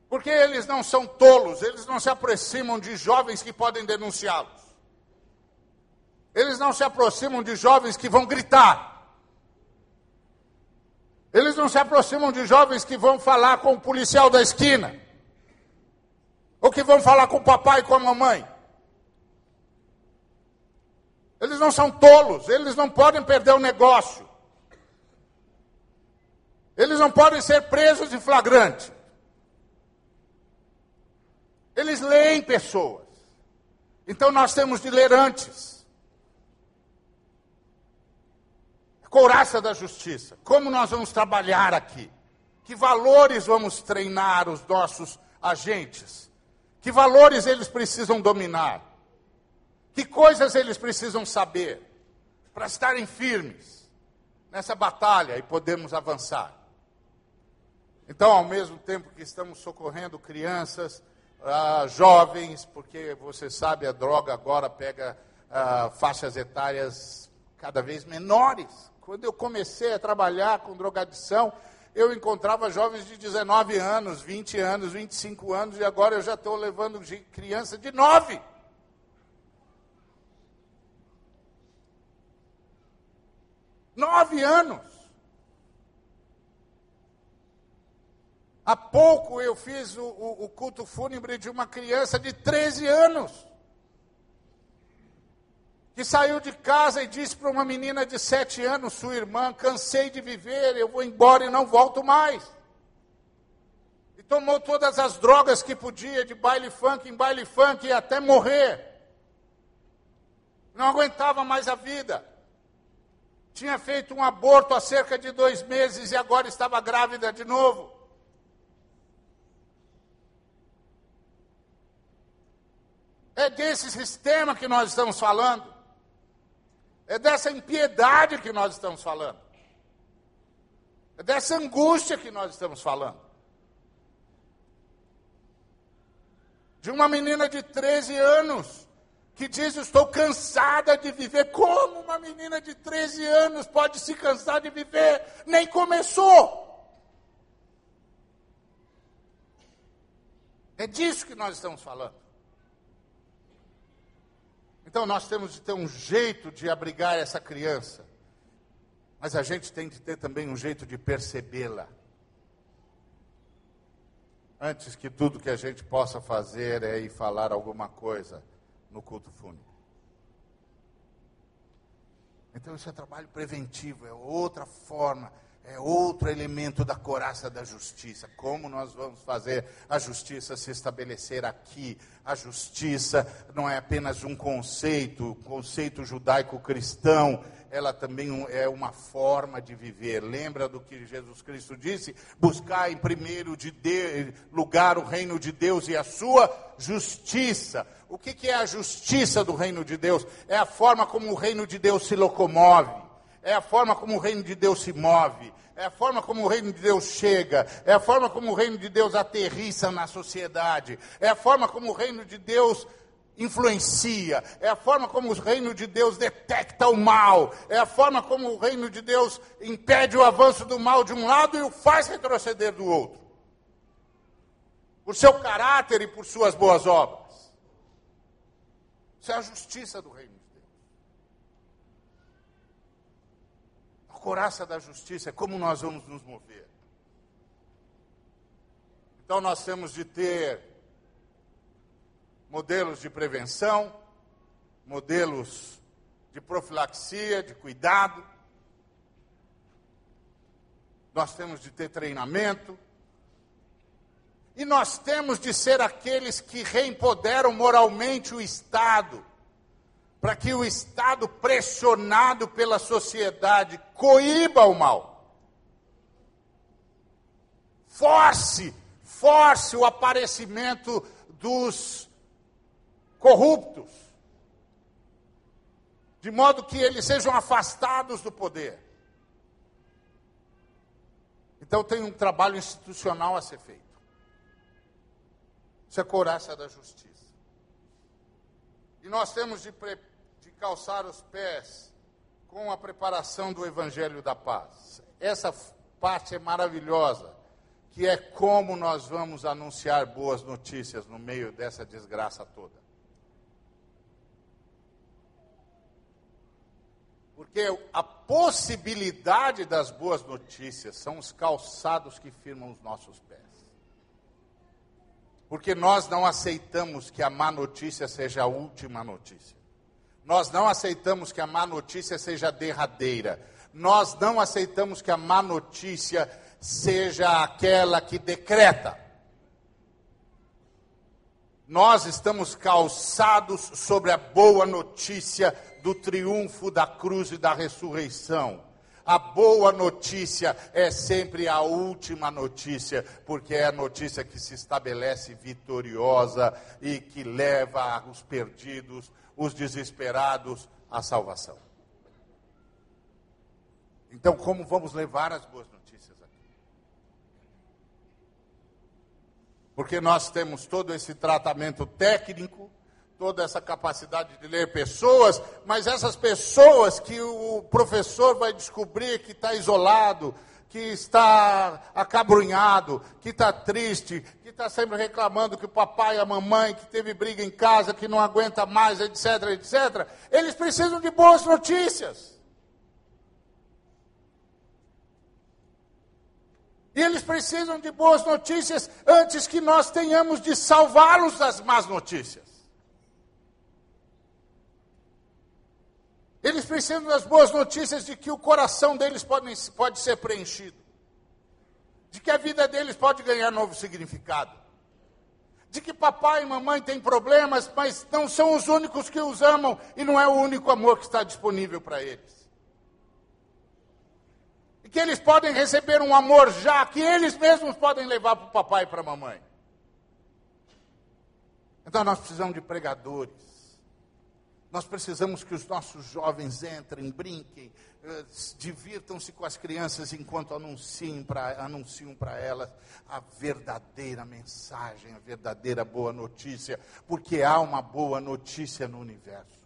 Porque eles não são tolos, eles não se aproximam de jovens que podem denunciá-los. Eles não se aproximam de jovens que vão gritar. Eles não se aproximam de jovens que vão falar com o policial da esquina. Ou que vão falar com o papai e com a mamãe. Eles não são tolos, eles não podem perder o negócio. Eles não podem ser presos em flagrante. Eles leem pessoas. Então nós temos de ler antes. Couraça da justiça. Como nós vamos trabalhar aqui? Que valores vamos treinar os nossos agentes? Que valores eles precisam dominar? Que coisas eles precisam saber para estarem firmes nessa batalha e podermos avançar? Então, ao mesmo tempo que estamos socorrendo crianças, ah, jovens, porque você sabe, a droga agora pega ah, faixas etárias cada vez menores. Quando eu comecei a trabalhar com drogadição, eu encontrava jovens de 19 anos, 20 anos, 25 anos, e agora eu já estou levando criança de 9. Nove anos. Há pouco eu fiz o, o, o culto fúnebre de uma criança de 13 anos. Que saiu de casa e disse para uma menina de 7 anos, sua irmã: cansei de viver, eu vou embora e não volto mais. E tomou todas as drogas que podia, de baile funk em baile funk, e até morrer. Não aguentava mais a vida. Tinha feito um aborto há cerca de dois meses e agora estava grávida de novo. É desse sistema que nós estamos falando. É dessa impiedade que nós estamos falando. É dessa angústia que nós estamos falando. De uma menina de 13 anos que diz: Estou cansada de viver. Como uma menina de 13 anos pode se cansar de viver? Nem começou. É disso que nós estamos falando. Então nós temos de ter um jeito de abrigar essa criança, mas a gente tem de ter também um jeito de percebê-la. Antes que tudo que a gente possa fazer é ir falar alguma coisa no culto fúnebre. Então isso é trabalho preventivo, é outra forma é outro elemento da coraça da justiça. Como nós vamos fazer a justiça se estabelecer aqui? A justiça não é apenas um conceito, conceito judaico-cristão, ela também é uma forma de viver. Lembra do que Jesus Cristo disse? Buscar em primeiro de lugar o reino de Deus e a sua justiça. O que, que é a justiça do reino de Deus? É a forma como o reino de Deus se locomove é a forma como o reino de Deus se move, é a forma como o reino de Deus chega, é a forma como o reino de Deus aterrissa na sociedade, é a forma como o reino de Deus influencia, é a forma como o reino de Deus detecta o mal, é a forma como o reino de Deus impede o avanço do mal de um lado e o faz retroceder do outro. Por seu caráter e por suas boas obras. Isso é a justiça do reino. Coraça da justiça, é como nós vamos nos mover. Então nós temos de ter modelos de prevenção, modelos de profilaxia, de cuidado. Nós temos de ter treinamento. E nós temos de ser aqueles que reempoderam moralmente o Estado para que o Estado, pressionado pela sociedade, coíba o mal. Force, force o aparecimento dos corruptos, de modo que eles sejam afastados do poder. Então tem um trabalho institucional a ser feito. Isso é coraça da justiça. E nós temos de preparar calçar os pés com a preparação do Evangelho da Paz. Essa parte é maravilhosa, que é como nós vamos anunciar boas notícias no meio dessa desgraça toda. Porque a possibilidade das boas notícias são os calçados que firmam os nossos pés. Porque nós não aceitamos que a má notícia seja a última notícia. Nós não aceitamos que a má notícia seja derradeira. Nós não aceitamos que a má notícia seja aquela que decreta. Nós estamos calçados sobre a boa notícia do triunfo da cruz e da ressurreição. A boa notícia é sempre a última notícia, porque é a notícia que se estabelece vitoriosa e que leva os perdidos os desesperados à salvação. Então, como vamos levar as boas notícias aqui? Porque nós temos todo esse tratamento técnico, toda essa capacidade de ler pessoas, mas essas pessoas que o professor vai descobrir que está isolado, que está acabrunhado, que está triste, que está sempre reclamando que o papai e a mamãe, que teve briga em casa, que não aguenta mais, etc, etc, eles precisam de boas notícias. E eles precisam de boas notícias antes que nós tenhamos de salvá-los das más notícias. Eles precisam das boas notícias de que o coração deles pode, pode ser preenchido, de que a vida deles pode ganhar novo significado, de que papai e mamãe têm problemas, mas não são os únicos que os amam e não é o único amor que está disponível para eles. E que eles podem receber um amor já que eles mesmos podem levar para o papai e para a mamãe. Então nós precisamos de pregadores. Nós precisamos que os nossos jovens entrem, brinquem, eh, divirtam-se com as crianças enquanto anunciam para anunciam elas a verdadeira mensagem, a verdadeira boa notícia, porque há uma boa notícia no universo.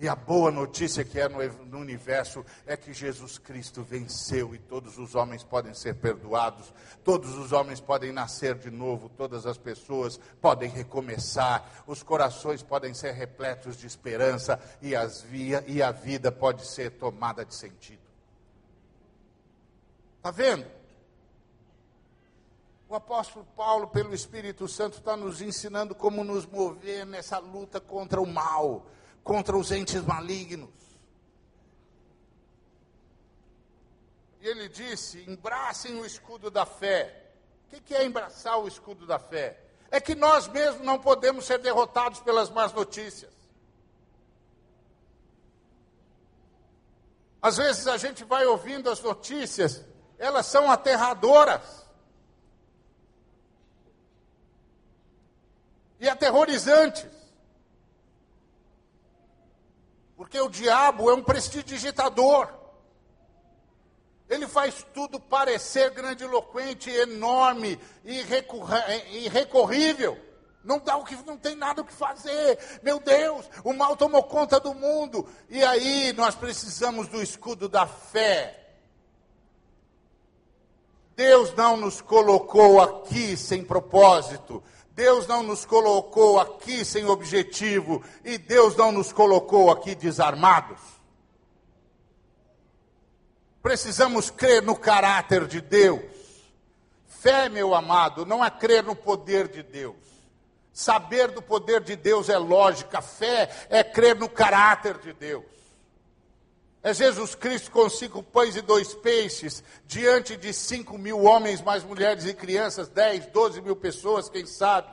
E a boa notícia que é no, no, universo é que Jesus Cristo venceu e todos os homens podem ser perdoados, todos os homens podem nascer de novo, todas as pessoas podem recomeçar, os corações podem ser repletos de esperança e, as via, e a vida pode ser tomada de sentido. Está vendo? O apóstolo Paulo, pelo Espírito Santo, está nos ensinando como nos mover nessa luta contra o mal contra os entes malignos. E ele disse: embracem o escudo da fé. O que é embraçar o escudo da fé? É que nós mesmos não podemos ser derrotados pelas más notícias. Às vezes a gente vai ouvindo as notícias, elas são aterradoras. E aterrorizantes. Porque o diabo é um prestidigitador. Ele faz tudo parecer grandiloquente, enorme, irrecorrível. Não dá o que não tem nada o que fazer. Meu Deus, o mal tomou conta do mundo. E aí nós precisamos do escudo da fé. Deus não nos colocou aqui sem propósito. Deus não nos colocou aqui sem objetivo e Deus não nos colocou aqui desarmados. Precisamos crer no caráter de Deus. Fé, meu amado, não é crer no poder de Deus. Saber do poder de Deus é lógica, fé é crer no caráter de Deus. É Jesus Cristo com cinco pães e dois peixes, diante de cinco mil homens, mais mulheres e crianças, dez, doze mil pessoas, quem sabe,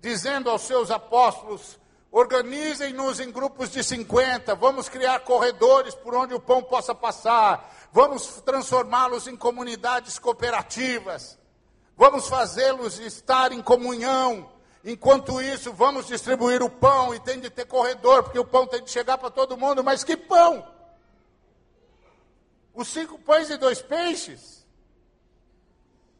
dizendo aos seus apóstolos: organizem-nos em grupos de 50, vamos criar corredores por onde o pão possa passar, vamos transformá-los em comunidades cooperativas, vamos fazê-los estar em comunhão. Enquanto isso, vamos distribuir o pão e tem de ter corredor, porque o pão tem de chegar para todo mundo. Mas que pão? Os cinco pães e dois peixes?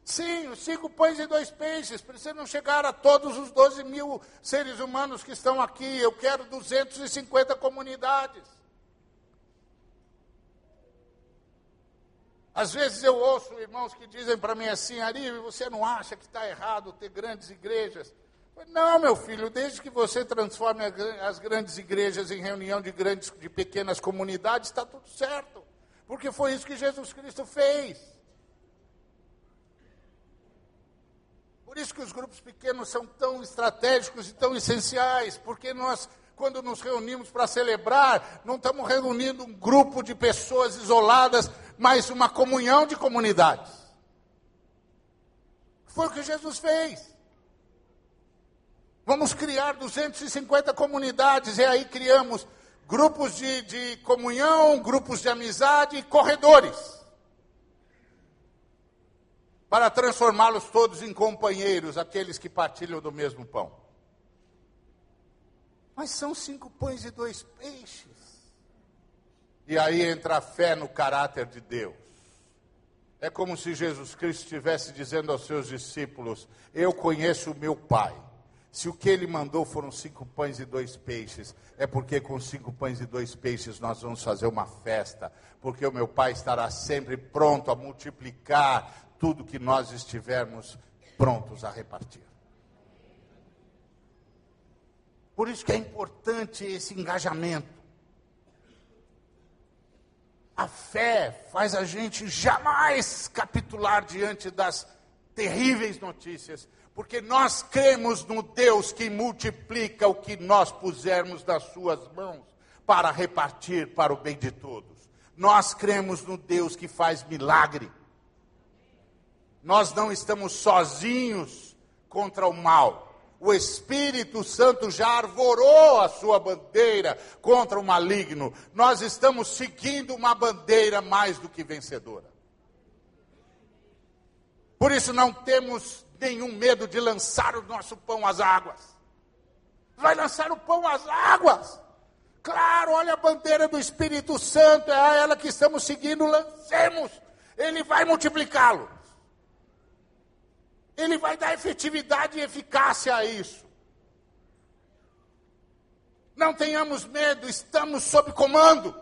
Sim, os cinco pães e dois peixes precisam chegar a todos os 12 mil seres humanos que estão aqui. Eu quero 250 comunidades. Às vezes eu ouço irmãos que dizem para mim assim, Ari, você não acha que está errado ter grandes igrejas? Não, meu filho, desde que você transforme as grandes igrejas em reunião de grandes, de pequenas comunidades, está tudo certo. Porque foi isso que Jesus Cristo fez. Por isso que os grupos pequenos são tão estratégicos e tão essenciais, porque nós, quando nos reunimos para celebrar, não estamos reunindo um grupo de pessoas isoladas, mas uma comunhão de comunidades. Foi o que Jesus fez. Vamos criar 250 comunidades, e aí criamos grupos de, de comunhão, grupos de amizade e corredores. Para transformá-los todos em companheiros, aqueles que partilham do mesmo pão. Mas são cinco pães e dois peixes. E aí entra a fé no caráter de Deus. É como se Jesus Cristo estivesse dizendo aos seus discípulos: Eu conheço o meu Pai se o que ele mandou foram cinco pães e dois peixes, é porque com cinco pães e dois peixes nós vamos fazer uma festa, porque o meu Pai estará sempre pronto a multiplicar tudo que nós estivermos prontos a repartir. Por isso que é importante esse engajamento. A fé faz a gente jamais capitular diante das terríveis notícias, porque nós cremos no Deus que multiplica o que nós pusermos nas suas mãos para repartir para o bem de todos. Nós cremos no Deus que faz milagre. Nós não estamos sozinhos contra o mal. O Espírito Santo já arvorou a sua bandeira contra o maligno. Nós estamos seguindo uma bandeira mais do que vencedora. Por isso não temos nenhum medo de lançar o nosso pão às águas. Vai lançar o pão às águas. Claro, olha a bandeira do Espírito Santo, é ela que estamos seguindo, lancemos. Ele vai multiplicá-lo. Ele vai dar efetividade e eficácia a isso. Não tenhamos medo, estamos sob comando.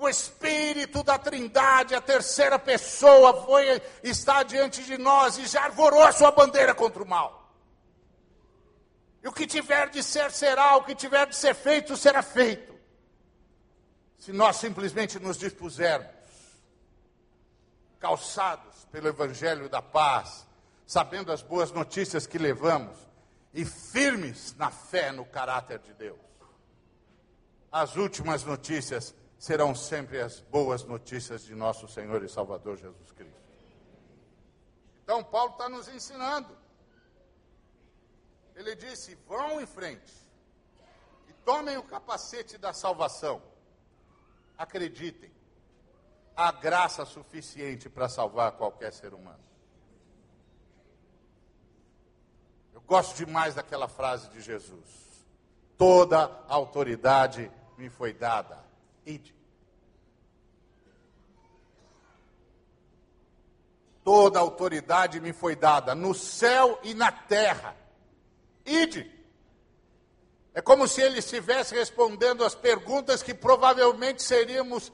O Espírito da Trindade, a terceira pessoa, foi está diante de nós e já arvorou a sua bandeira contra o mal. E o que tiver de ser, será, o que tiver de ser feito, será feito. Se nós simplesmente nos dispusermos, calçados pelo Evangelho da paz, sabendo as boas notícias que levamos e firmes na fé no caráter de Deus. As últimas notícias serão sempre as boas notícias de nosso Senhor e Salvador Jesus Cristo. Então, Paulo está nos ensinando. Ele disse: vão em frente e tomem o capacete da salvação. Acreditem, há graça suficiente para salvar qualquer ser humano. Eu gosto demais daquela frase de Jesus: toda autoridade me foi dada. Ide. Toda autoridade me foi dada no céu e na terra. Ide. É como se ele estivesse respondendo as perguntas que provavelmente seríamos,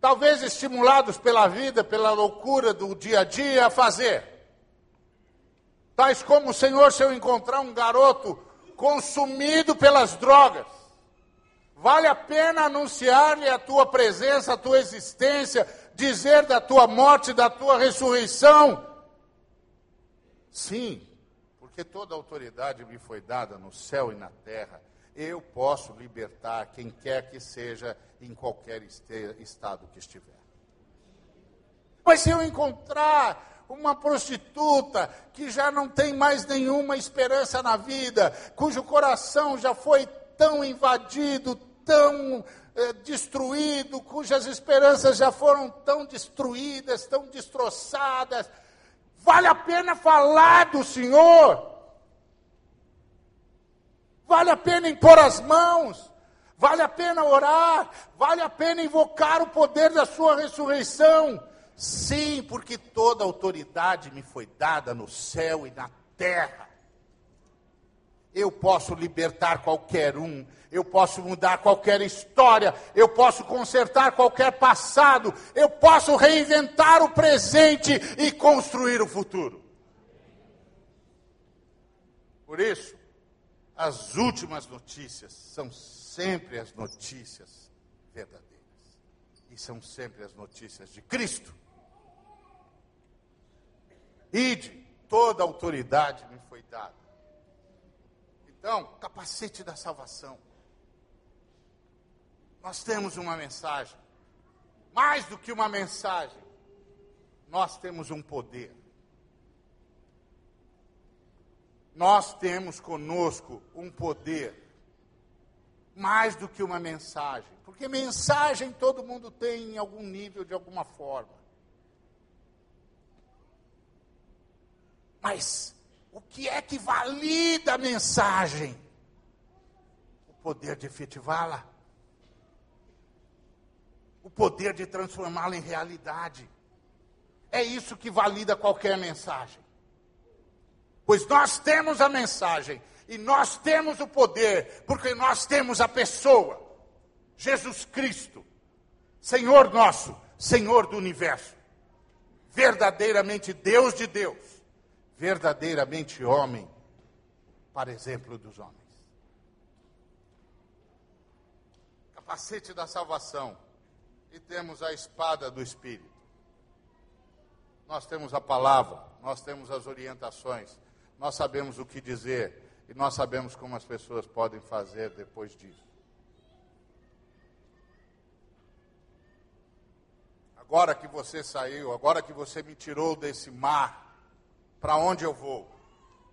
talvez estimulados pela vida, pela loucura do dia a dia, a fazer. Tais como, Senhor, se eu encontrar um garoto consumido pelas drogas, vale a pena anunciar-lhe a tua presença, a tua existência, dizer da tua morte, da tua ressurreição? Sim, porque toda autoridade me foi dada no céu e na terra. Eu posso libertar quem quer que seja, em qualquer estado que estiver. Mas se eu encontrar uma prostituta que já não tem mais nenhuma esperança na vida, cujo coração já foi tão invadido, tão eh, destruído, cujas esperanças já foram tão destruídas, tão destroçadas, Vale a pena falar do Senhor. Vale a pena impor as mãos. Vale a pena orar. Vale a pena invocar o poder da Sua ressurreição. Sim, porque toda autoridade me foi dada no céu e na terra. Eu posso libertar qualquer um, eu posso mudar qualquer história, eu posso consertar qualquer passado, eu posso reinventar o presente e construir o futuro. Por isso, as últimas notícias são sempre as notícias verdadeiras. E são sempre as notícias de Cristo. Ide, toda autoridade me foi dada então, capacete da salvação. Nós temos uma mensagem. Mais do que uma mensagem, nós temos um poder. Nós temos conosco um poder. Mais do que uma mensagem. Porque mensagem todo mundo tem em algum nível, de alguma forma. Mas o que é que valida a mensagem? O poder de efetivá-la. O poder de transformá-la em realidade. É isso que valida qualquer mensagem. Pois nós temos a mensagem e nós temos o poder, porque nós temos a pessoa, Jesus Cristo, Senhor nosso, Senhor do universo, verdadeiramente Deus de Deus verdadeiramente homem, para exemplo dos homens. Capacete da salvação. E temos a espada do Espírito. Nós temos a palavra, nós temos as orientações, nós sabemos o que dizer e nós sabemos como as pessoas podem fazer depois disso. Agora que você saiu, agora que você me tirou desse mar, para onde eu vou?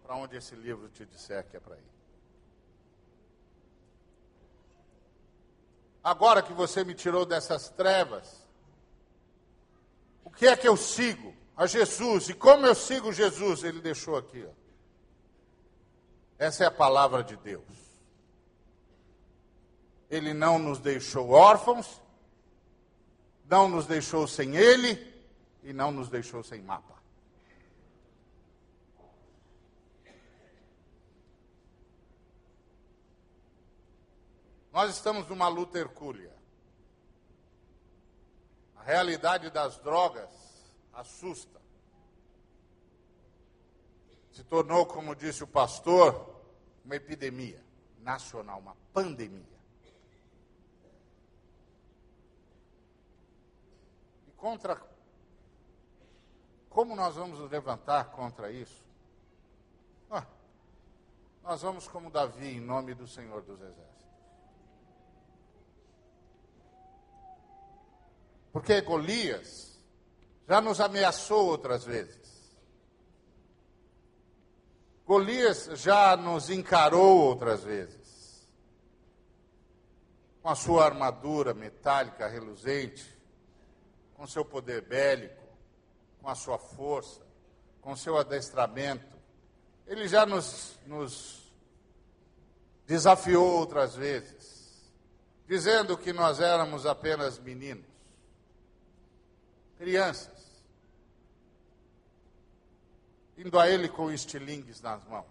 Para onde esse livro te disser que é para ir. Agora que você me tirou dessas trevas, o que é que eu sigo? a Jesus. E como eu sigo Jesus? Ele deixou aqui. Ó. Essa é a palavra de Deus. Ele não nos deixou órfãos, não nos deixou sem Ele e não nos deixou sem mapa. Nós estamos numa luta hercúlea. A realidade das drogas assusta. Se tornou, como disse o pastor, uma epidemia nacional, uma pandemia. E contra. Como nós vamos nos levantar contra isso? Ah, nós vamos como Davi, em nome do Senhor dos Exércitos. Porque Golias já nos ameaçou outras vezes. Golias já nos encarou outras vezes. Com a sua armadura metálica reluzente, com seu poder bélico, com a sua força, com seu adestramento. Ele já nos, nos desafiou outras vezes, dizendo que nós éramos apenas meninos crianças, indo a ele com estilingues nas mãos.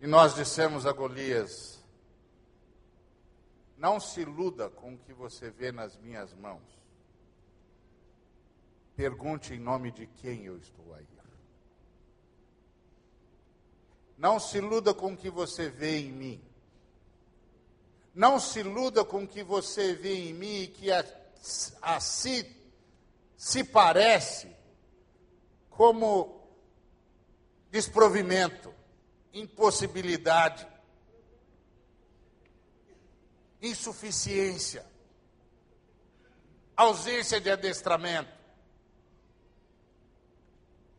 E nós dissemos a Golias: Não se iluda com o que você vê nas minhas mãos. Pergunte em nome de quem eu estou a ir. Não se iluda com o que você vê em mim. Não se iluda com o que você vê em mim, que a, a si se parece como desprovimento, impossibilidade, insuficiência, ausência de adestramento.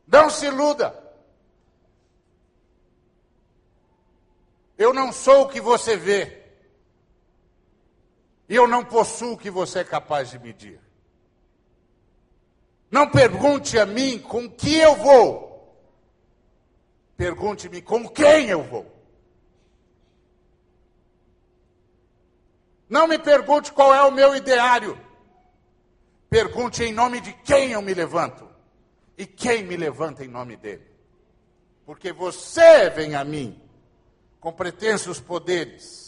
Não se iluda. Eu não sou o que você vê. E eu não possuo o que você é capaz de medir. Não pergunte a mim com que eu vou. Pergunte-me com quem eu vou. Não me pergunte qual é o meu ideário. Pergunte em nome de quem eu me levanto. E quem me levanta em nome dele. Porque você vem a mim com pretensos poderes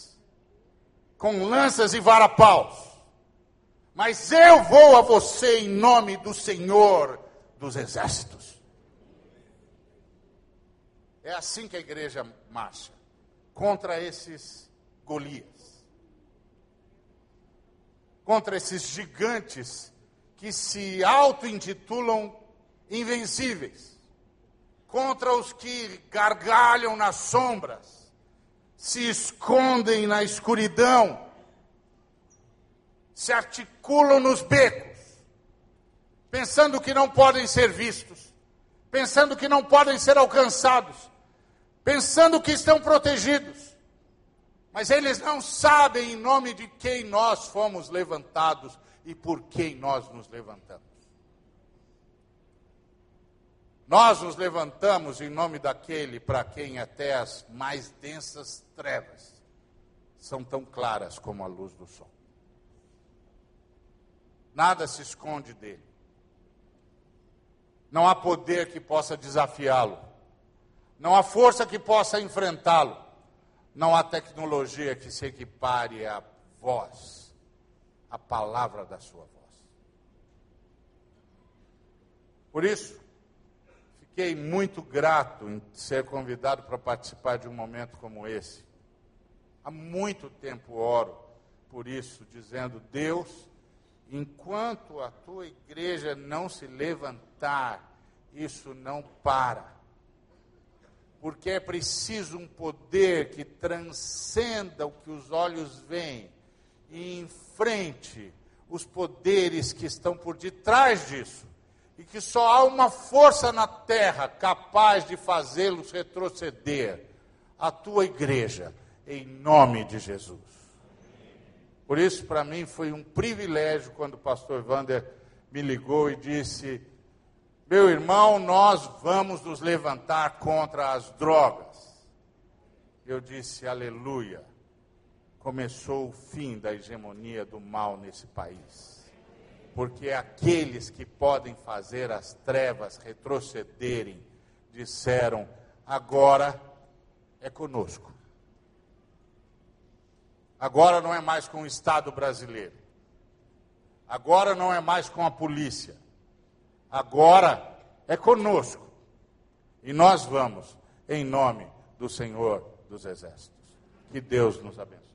com lanças e varapaus. Mas eu vou a você em nome do Senhor dos Exércitos. É assim que a igreja marcha contra esses Golias, contra esses gigantes que se auto-intitulam invencíveis, contra os que gargalham nas sombras, se escondem na escuridão, se articulam nos becos, pensando que não podem ser vistos, pensando que não podem ser alcançados, pensando que estão protegidos. Mas eles não sabem em nome de quem nós fomos levantados e por quem nós nos levantamos. Nós nos levantamos em nome daquele para quem até as mais densas trevas são tão claras como a luz do sol. Nada se esconde dele. Não há poder que possa desafiá-lo. Não há força que possa enfrentá-lo. Não há tecnologia que se equipare à voz, à palavra da sua voz. Por isso, Fiquei muito grato em ser convidado para participar de um momento como esse. Há muito tempo oro por isso, dizendo: Deus, enquanto a tua igreja não se levantar, isso não para. Porque é preciso um poder que transcenda o que os olhos veem e enfrente os poderes que estão por detrás disso. E que só há uma força na terra capaz de fazê-los retroceder. A tua igreja, em nome de Jesus. Por isso, para mim, foi um privilégio quando o pastor Wander me ligou e disse: Meu irmão, nós vamos nos levantar contra as drogas. Eu disse: Aleluia. Começou o fim da hegemonia do mal nesse país. Porque aqueles que podem fazer as trevas retrocederem disseram: agora é conosco. Agora não é mais com o Estado brasileiro. Agora não é mais com a polícia. Agora é conosco. E nós vamos, em nome do Senhor dos Exércitos. Que Deus nos abençoe.